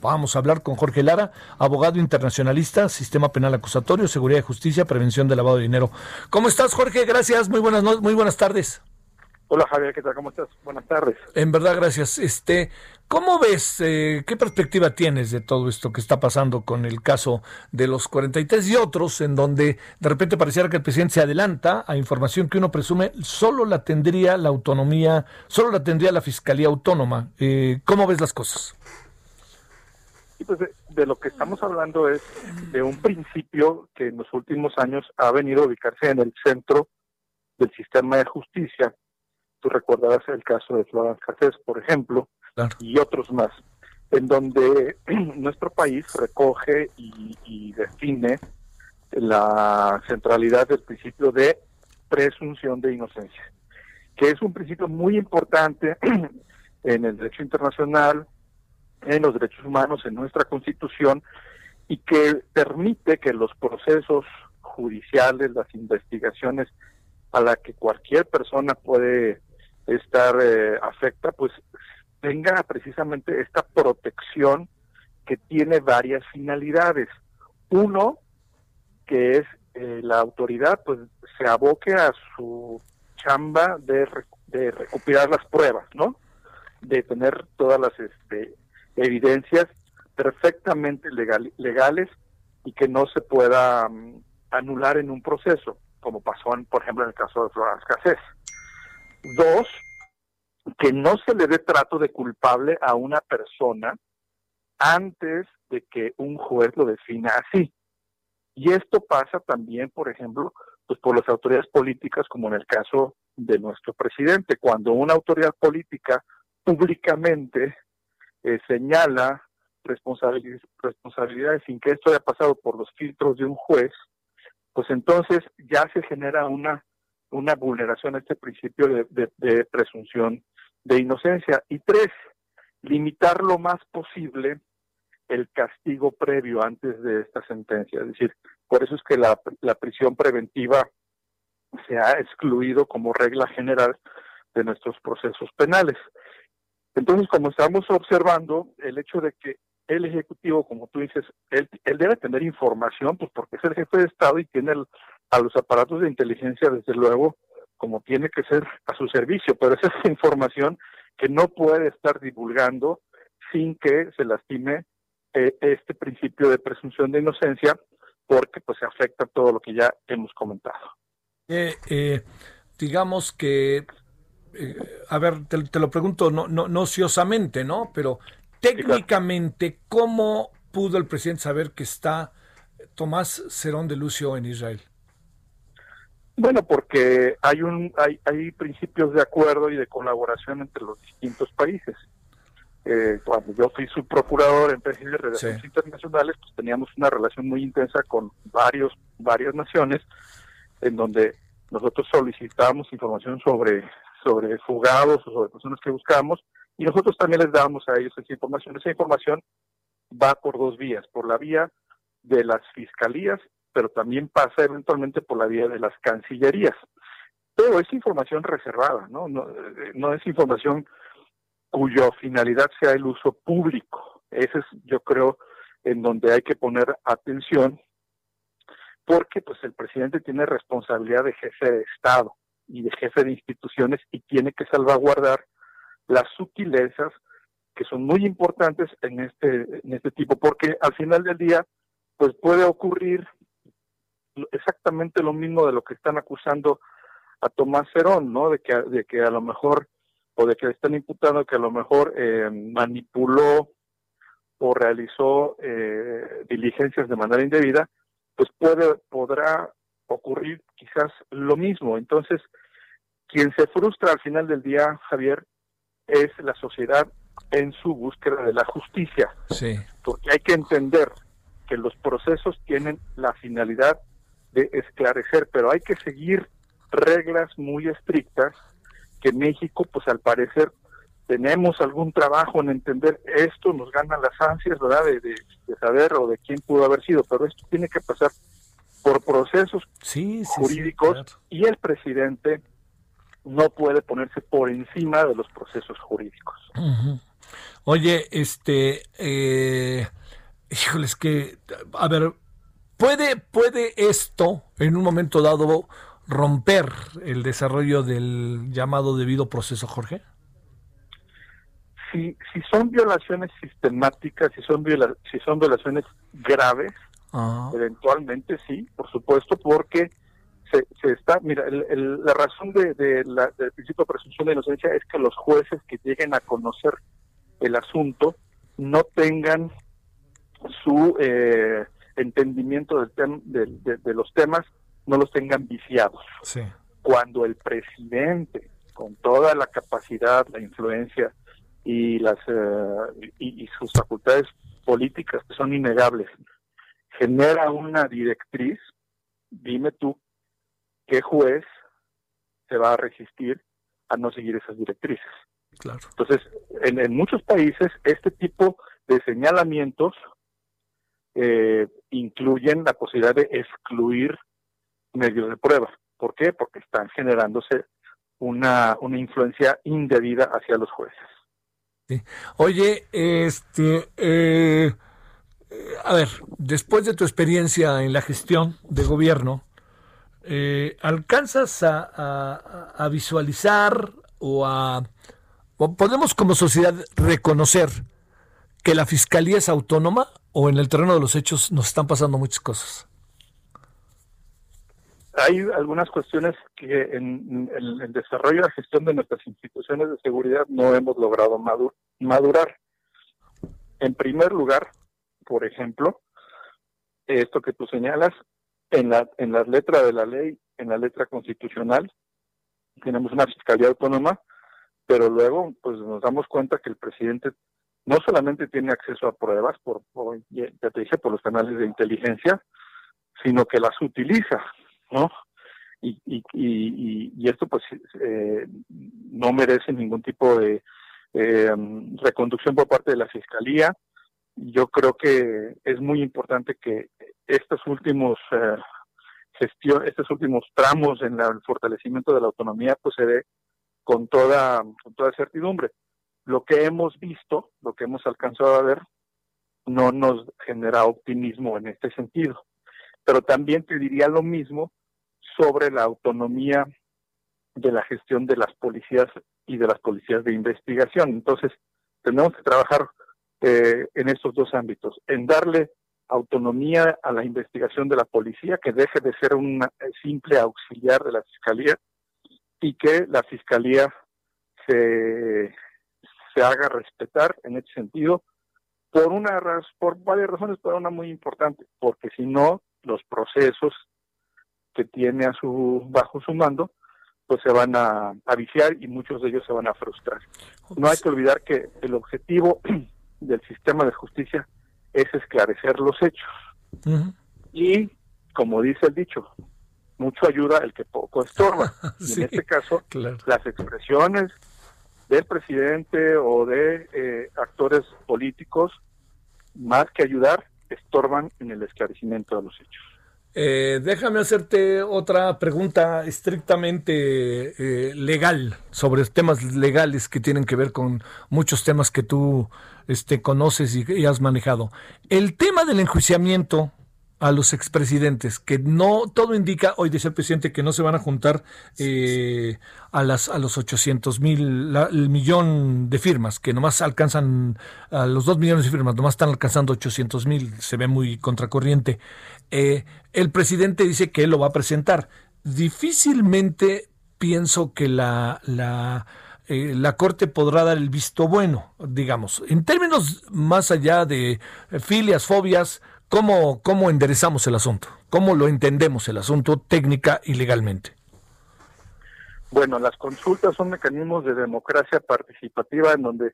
Vamos a hablar con Jorge Lara, abogado internacionalista, sistema penal acusatorio, seguridad y justicia, prevención de lavado de dinero. ¿Cómo estás, Jorge? Gracias, muy buenas, muy buenas tardes. Hola Javier, ¿qué tal? ¿Cómo estás? Buenas tardes. En verdad, gracias. Este, ¿cómo ves, eh, qué perspectiva tienes de todo esto que está pasando con el caso de los 43 y otros, en donde de repente pareciera que el presidente se adelanta a información que uno presume solo la tendría la autonomía, solo la tendría la fiscalía autónoma? Eh, ¿Cómo ves las cosas? Y pues de, lo que estamos hablando es de un principio que en los últimos años ha venido a ubicarse en el centro del sistema de justicia. Tú recordarás el caso de Florence Cassés, por ejemplo, y otros más, en donde nuestro país recoge y, y define la centralidad del principio de presunción de inocencia, que es un principio muy importante en el derecho internacional, en los derechos humanos, en nuestra constitución, y que permite que los procesos judiciales, las investigaciones a la que cualquier persona puede estar eh, afecta, pues tenga precisamente esta protección que tiene varias finalidades. Uno, que es eh, la autoridad, pues se aboque a su chamba de, de recuperar las pruebas, ¿no? De tener todas las este, evidencias perfectamente legal, legales y que no se pueda mm, anular en un proceso, como pasó, en, por ejemplo, en el caso de Florence Cassés. Dos, que no se le dé trato de culpable a una persona antes de que un juez lo defina así. Y esto pasa también, por ejemplo, pues por las autoridades políticas, como en el caso de nuestro presidente. Cuando una autoridad política públicamente eh, señala responsabilidades, responsabilidades sin que esto haya pasado por los filtros de un juez, pues entonces ya se genera una, una vulneración a este principio de, de presunción de inocencia. Y tres, limitar lo más posible el castigo previo antes de esta sentencia. Es decir, por eso es que la, la prisión preventiva se ha excluido como regla general de nuestros procesos penales. Entonces, como estamos observando, el hecho de que el Ejecutivo, como tú dices, él, debe tener información, pues porque es el jefe de Estado y tiene a los aparatos de inteligencia, desde luego, como tiene que ser a su servicio, pero esa es información que no puede estar divulgando sin que se lastime eh, este principio de presunción de inocencia, porque pues afecta todo lo que ya hemos comentado. Eh, eh, digamos que eh, a ver, te, lo pregunto no, no, no ociosamente, ¿no? Pero técnicamente, ¿cómo pudo el presidente saber que está Tomás Cerón de Lucio en Israel? Bueno, porque hay un hay, hay principios de acuerdo y de colaboración entre los distintos países. Eh, cuando yo fui su procurador en PGI de Relaciones Internacionales, pues teníamos una relación muy intensa con varios varias naciones, en donde nosotros solicitábamos información sobre sobre fugados o sobre personas que buscamos, y nosotros también les damos a ellos esa información. Esa información va por dos vías, por la vía de las fiscalías, pero también pasa eventualmente por la vía de las cancillerías. Pero es información reservada, ¿no? No, no es información cuya finalidad sea el uso público. Ese es, yo creo, en donde hay que poner atención, porque pues el presidente tiene responsabilidad de jefe de Estado y de jefe de instituciones y tiene que salvaguardar las sutilezas que son muy importantes en este en este tipo porque al final del día pues puede ocurrir exactamente lo mismo de lo que están acusando a Tomás Cerón, ¿no? De que de que a lo mejor o de que le están imputando que a lo mejor eh, manipuló o realizó eh, diligencias de manera indebida, pues puede podrá ocurrir quizás lo mismo. Entonces, quien se frustra al final del día, Javier, es la sociedad en su búsqueda de la justicia. Sí. Porque hay que entender que los procesos tienen la finalidad de esclarecer, pero hay que seguir reglas muy estrictas que México, pues al parecer, tenemos algún trabajo en entender esto, nos ganan las ansias, ¿verdad?, de, saber o de quién pudo haber sido, pero esto tiene que pasar por procesos jurídicos y el presidente no puede ponerse por encima de los procesos jurídicos. Oye, este, eh, híjoles que, a ver, ¿puede, ¿puede esto en un momento dado romper el desarrollo del llamado debido proceso, Jorge? Si, si son violaciones sistemáticas, si son, si son violaciones graves, ah. eventualmente sí, por supuesto, porque se, se está, mira, la razón de, la, del principio de presunción de inocencia es que los jueces que lleguen a conocer el asunto no tengan su eh, entendimiento del de, los temas, no los tengan viciados. Cuando el presidente, con toda la capacidad, la influencia y, las, eh, y sus facultades políticas que son innegables, genera una directriz, dime tú qué juez se va a resistir a no seguir esas directrices. Claro. Entonces, en, muchos países este tipo de señalamientos eh, incluyen la posibilidad de excluir medios de prueba. ¿Por qué? Porque están generándose una, una influencia indebida hacia los jueces. Sí. Oye, este, eh, a ver, después de tu experiencia en la gestión de gobierno, eh, ¿alcanzas a, visualizar o a... podemos como sociedad reconocer que la fiscalía es autónoma o en el terreno de los hechos nos están pasando muchas cosas? Hay algunas cuestiones que en, el desarrollo y la gestión de nuestras instituciones de seguridad no hemos logrado madurar. En primer lugar, por ejemplo, esto que tú señalas, en la, en la letra de la ley, en la letra constitucional, tenemos una fiscalía autónoma, pero luego pues nos damos cuenta que el presidente no solamente tiene acceso a pruebas, por, ya te dije, por los canales de inteligencia, sino que las utiliza, ¿no? Y, y, y, y esto pues eh, no merece ningún tipo de eh, reconducción por parte de la Fiscalía. Yo creo que es muy importante que estos últimos eh, gestión, estos últimos tramos en el fortalecimiento de la autonomía, pues se ve con toda, con toda certidumbre. Lo que hemos visto, lo que hemos alcanzado a ver, no nos genera optimismo en este sentido. Pero también te diría lo mismo sobre la autonomía de la gestión de las policías y de las policías de investigación. Entonces, tenemos que trabajar eh, en estos dos ámbitos, en darle autonomía a la investigación de la policía, que deje de ser un simple auxiliar de la fiscalía y que la fiscalía se, se haga respetar en ese sentido por una por varias razones, pero una muy importante, porque si no los procesos que tiene a su bajo su mando pues se van a, a viciar y muchos de ellos se van a frustrar. No hay que olvidar que el objetivo del sistema de justicia es esclarecer los hechos. Y, como dice el dicho, mucho ayuda el que poco estorba. y en este caso, las expresiones del presidente o de eh, actores políticos, más que ayudar, estorban en el esclarecimiento de los hechos. Eh, déjame hacerte otra pregunta estrictamente eh, legal sobre temas legales que tienen que ver con muchos temas que tú este, conoces y, has manejado. El tema del enjuiciamiento a los expresidentes, que no todo indica, hoy dice el presidente que no se van a juntar eh, a las a los 800 mil, el millón de firmas, que nomás alcanzan a los dos millones de firmas, nomás están alcanzando 800 mil, se ve muy contracorriente. Eh, el presidente dice que él lo va a presentar. Difícilmente pienso que la, la eh, la Corte podrá dar el visto bueno, digamos. En términos más allá de filias, fobias, ¿cómo, cómo enderezamos el asunto? ¿Cómo lo entendemos el asunto técnica y legalmente? Bueno, las consultas son mecanismos de democracia participativa en donde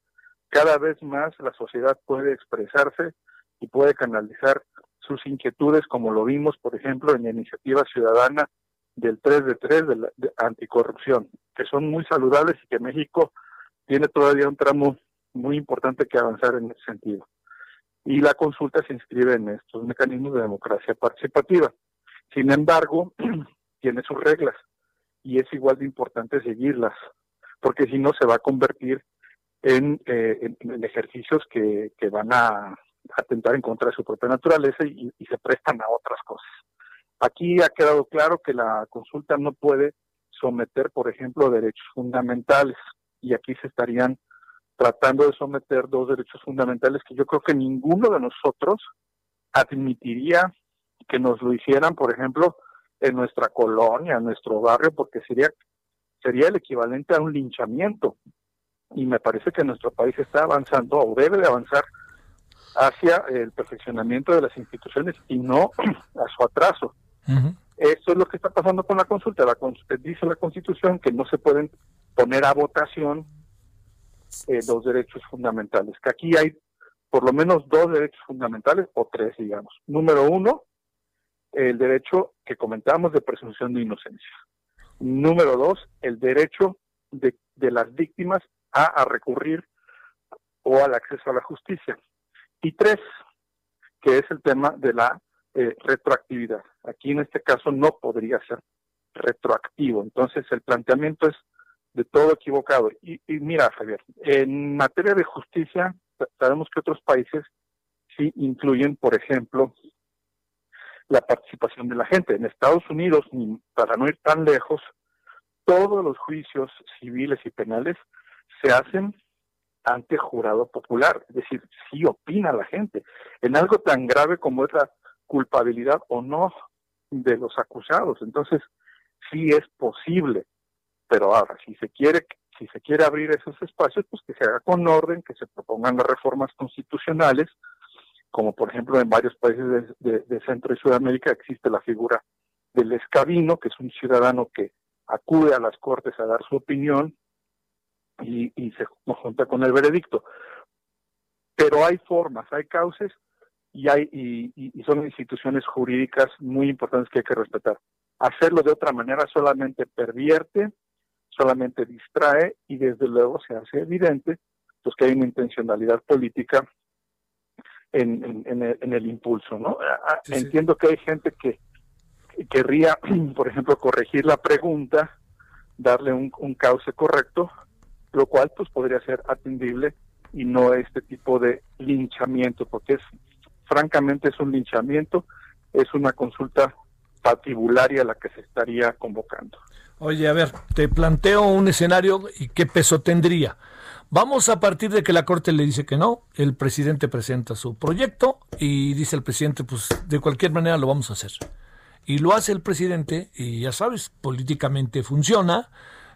cada vez más la sociedad puede expresarse y puede canalizar sus inquietudes, como lo vimos, por ejemplo, en la iniciativa ciudadana del 3 de 3 de, la, anticorrupción, que son muy saludables y que México tiene todavía un tramo muy importante que avanzar en ese sentido. Y la consulta se inscribe en estos mecanismos de democracia participativa. Sin embargo, tiene sus reglas y es igual de importante seguirlas, porque si no se va a convertir en, eh, ejercicios que, van a atentar en contra de su propia naturaleza y se prestan a otras cosas. Aquí ha quedado claro que la consulta no puede someter, por ejemplo, derechos fundamentales y aquí se estarían tratando de someter dos derechos fundamentales que yo creo que ninguno de nosotros admitiría que nos lo hicieran, por ejemplo, en nuestra colonia, en nuestro barrio, porque sería sería el equivalente a un linchamiento. Y me parece que nuestro país está avanzando o debe de avanzar hacia el perfeccionamiento de las instituciones y no a su atraso. Esto es lo que está pasando con la consulta. La, dice la Constitución que no se pueden poner a votación eh, los derechos fundamentales, que aquí hay por lo menos dos derechos fundamentales o tres, digamos. Número uno, el derecho que comentamos de presunción de inocencia. Número dos, el derecho de, las víctimas a recurrir o al acceso a la justicia. Y tres, que es el tema de la eh, retroactividad. Aquí en este caso no podría ser retroactivo. Entonces el planteamiento es de todo equivocado. Y, mira, Javier, en materia de justicia, sabemos que otros países sí incluyen, por ejemplo, la participación de la gente. En Estados Unidos, para no ir tan lejos, todos los juicios civiles y penales se hacen ante jurado popular, es decir, sí opina la gente. En algo tan grave como es la culpabilidad o no de los acusados. Entonces, sí es posible, pero ahora, si se quiere si se quiere abrir esos espacios, pues que se haga con orden, que se propongan las reformas constitucionales, como por ejemplo en varios países de, Centro y Sudamérica existe la figura del escabino, que es un ciudadano que acude a las cortes a dar su opinión y, se junta con el veredicto. Pero hay formas, hay cauces y, hay, y, son instituciones jurídicas muy importantes que hay que respetar. Hacerlo de otra manera solamente pervierte, solamente distrae y desde luego se hace evidente pues que hay una intencionalidad política en, en, el, impulso, ¿no? Entiendo que hay gente que querría, por ejemplo, corregir la pregunta, darle un, un cauce correcto, lo cual pues podría ser atendible y no este tipo de linchamiento, porque es francamente es un linchamiento, es una consulta patibularia la que se estaría convocando. Oye, a ver, te planteo un escenario y qué peso tendría. Vamos a partir de que la Corte le dice que no, el presidente presenta su proyecto y dice el presidente, pues de cualquier manera lo vamos a hacer. Y lo hace el presidente y ya sabes, políticamente funciona,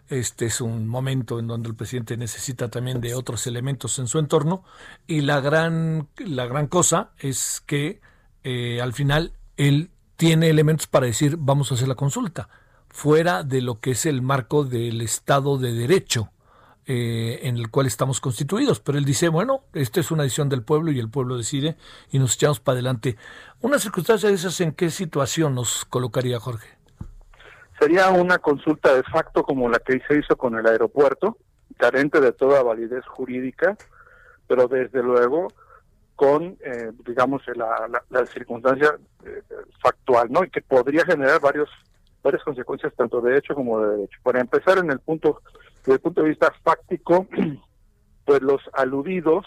este es un momento en donde el presidente necesita también de otros elementos en su entorno y la gran, la gran cosa es que eh, al final él tiene elementos para decir vamos a hacer la consulta fuera de lo que es el marco del Estado de Derecho eh, en el cual estamos constituidos. Pero él dice, bueno, esta es una decisión del pueblo y el pueblo decide y nos echamos para adelante. Una circunstancia de esas, ¿en qué situación nos colocaría Jorge? Sería una consulta de facto como la que se hizo con el aeropuerto, carente de toda validez jurídica, pero desde luego con, eh, digamos, la, la, circunstancia eh, factual, ¿no? Y que podría generar varios varias consecuencias tanto de hecho como de derecho. Para empezar, en el punto, desde el punto de vista fáctico, pues los aludidos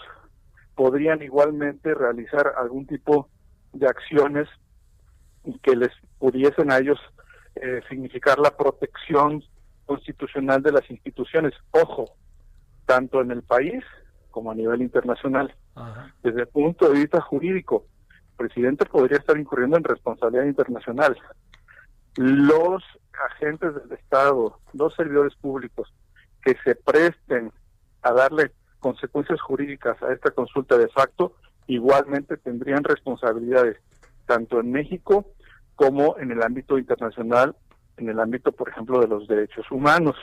podrían igualmente realizar algún tipo de acciones que les pudiesen a ellos eh, significar la protección constitucional de las instituciones. Ojo, tanto en el país como a nivel internacional. Desde el punto de vista jurídico, el presidente podría estar incurriendo en responsabilidad internacional. Los agentes del Estado, los servidores públicos que se presten a darle consecuencias jurídicas a esta consulta de facto, igualmente tendrían responsabilidades, tanto en México como en el ámbito internacional, en el ámbito, por ejemplo, de los derechos humanos.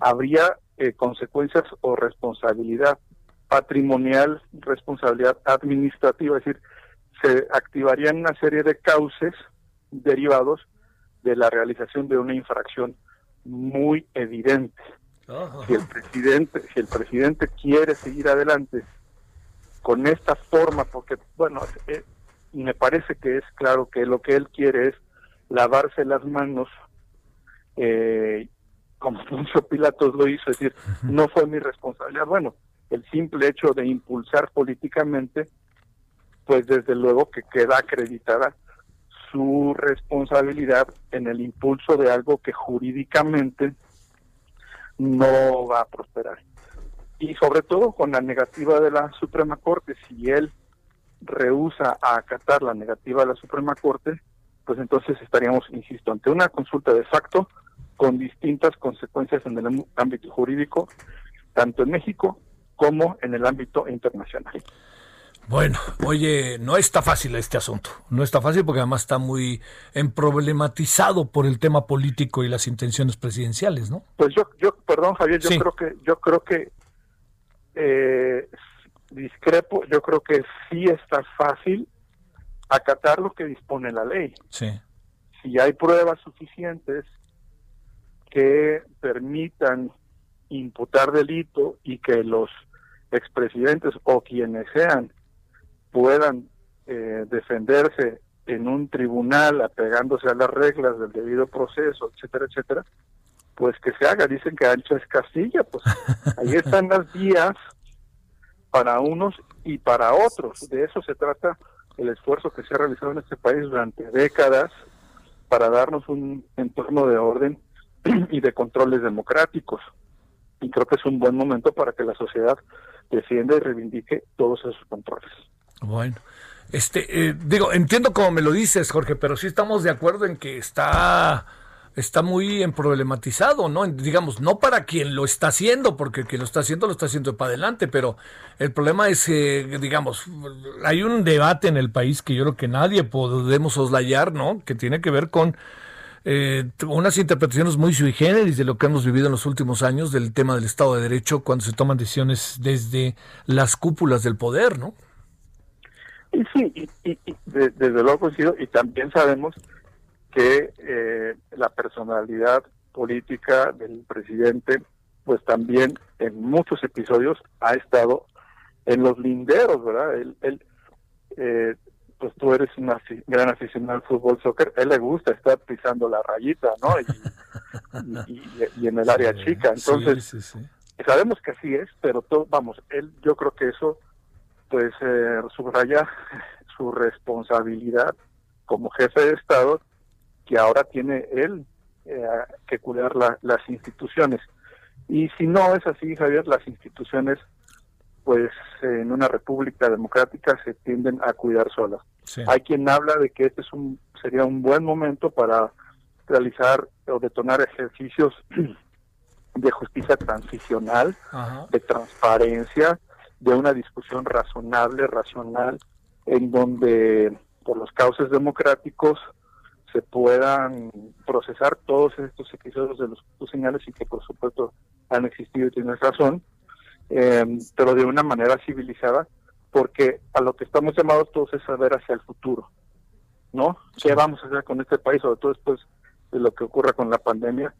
Habría eh, consecuencias o responsabilidad patrimonial, responsabilidad administrativa, es decir, se activarían una serie de cauces derivados de la realización de una infracción muy evidente. Si el presidente, si el presidente quiere seguir adelante con esta forma, porque bueno, eh, me parece que es claro que lo que él quiere es lavarse las manos, eh, como Poncio Pilatos lo hizo, es decir, no fue mi responsabilidad. Bueno, el simple hecho de impulsar políticamente, pues desde luego que queda acreditada su responsabilidad en el impulso de algo que jurídicamente no va a prosperar. Y sobre todo con la negativa de la Suprema Corte, si él rehúsa a acatar la negativa de la Suprema Corte, pues entonces estaríamos, insisto, ante una consulta de facto con distintas consecuencias en el ámbito jurídico, tanto en México como en el ámbito internacional. Bueno, oye, no está fácil este asunto. No está fácil porque además está muy problematizado por el tema político y las intenciones presidenciales, ¿no? Pues yo, yo, perdón, Javier, yo creo que, yo creo que eh, discrepo. Yo creo que sí está fácil acatar lo que dispone la ley. Sí. Si hay pruebas suficientes que permitan imputar delito y que los expresidentes o quienes sean puedan eh, defenderse en un tribunal apegándose a las reglas del debido proceso, etcétera, etcétera, pues que se haga. Dicen que ancho es Castilla, pues ahí están las vías para unos y para otros. De eso se trata el esfuerzo que se ha realizado en este país durante décadas para darnos un entorno de orden y de controles democráticos. Y creo que es un buen momento para que la sociedad defienda y reivindique todos esos controles. Bueno, este, eh, digo, entiendo como me lo dices, Jorge, pero sí estamos de acuerdo en que está, está muy problematizado, ¿no? Digamos, no para quien lo está haciendo, porque quien lo está haciendo lo está haciendo para adelante, pero el problema es, que, digamos, hay un debate en el país que yo creo que nadie podemos soslayar, ¿no? Que tiene que ver con eh, unas interpretaciones muy sui generis de lo que hemos vivido en los últimos años del tema del Estado de Derecho cuando se toman decisiones desde las cúpulas del poder, ¿no? Y sí, y, desde luego coincido, y también sabemos que eh, la personalidad política del presidente, pues también en muchos episodios ha estado en los linderos, ¿verdad? Él, eh, pues tú eres una gran aficionado al fútbol, soccer, él le gusta estar pisando la rayita, ¿no? Y, en el área chica, entonces sabemos que así es, pero todo, vamos, él, yo creo que eso pues eh, subraya su responsabilidad como jefe de Estado que ahora tiene él eh, que cuidar las instituciones. Y si no es así, Javier, las instituciones, pues en una república democrática se tienden a cuidar solas. Hay quien habla de que este es un, sería un buen momento para realizar o detonar ejercicios de justicia transicional, de transparencia, de una discusión razonable, racional, en donde por los cauces democráticos se puedan procesar todos estos episodios de los que señales y que por supuesto han existido y tienes razón, eh, pero de una manera civilizada, porque a lo que estamos llamados todos es saber hacia el futuro, ¿no? ¿Qué vamos a hacer con este país, sobre todo después de lo que ocurra con la pandemia?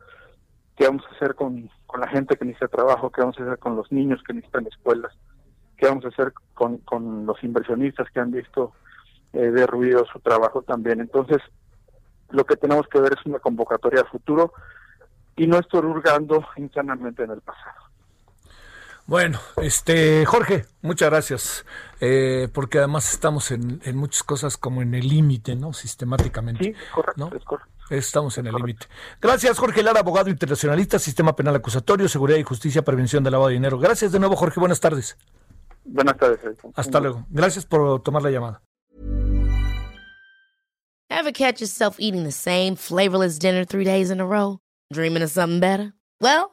¿Qué vamos a hacer con, con la gente que necesita trabajo? ¿Qué vamos a hacer con los niños que necesitan escuelas? qué vamos a hacer con, con los inversionistas que han visto eh, derruido su trabajo también. Entonces, lo que tenemos que ver es una convocatoria a futuro y no estar hurgando insanamente en el pasado. Bueno, este Jorge, muchas gracias, eh, porque además estamos en, en, muchas cosas como en el límite, ¿no? Sistemáticamente. Sí, correcto, es correcto. Estamos en el límite. Gracias, Jorge Lara, abogado internacionalista, Sistema Penal Acusatorio, Seguridad y Justicia, Prevención de Lavado de Dinero. Gracias de nuevo, Jorge. Buenas tardes. Buenas tardes. Hasta luego. Gracias por tomar la llamada. Ever catch yourself eating the same flavorless dinner three days in a row? Dreaming of something better? Well,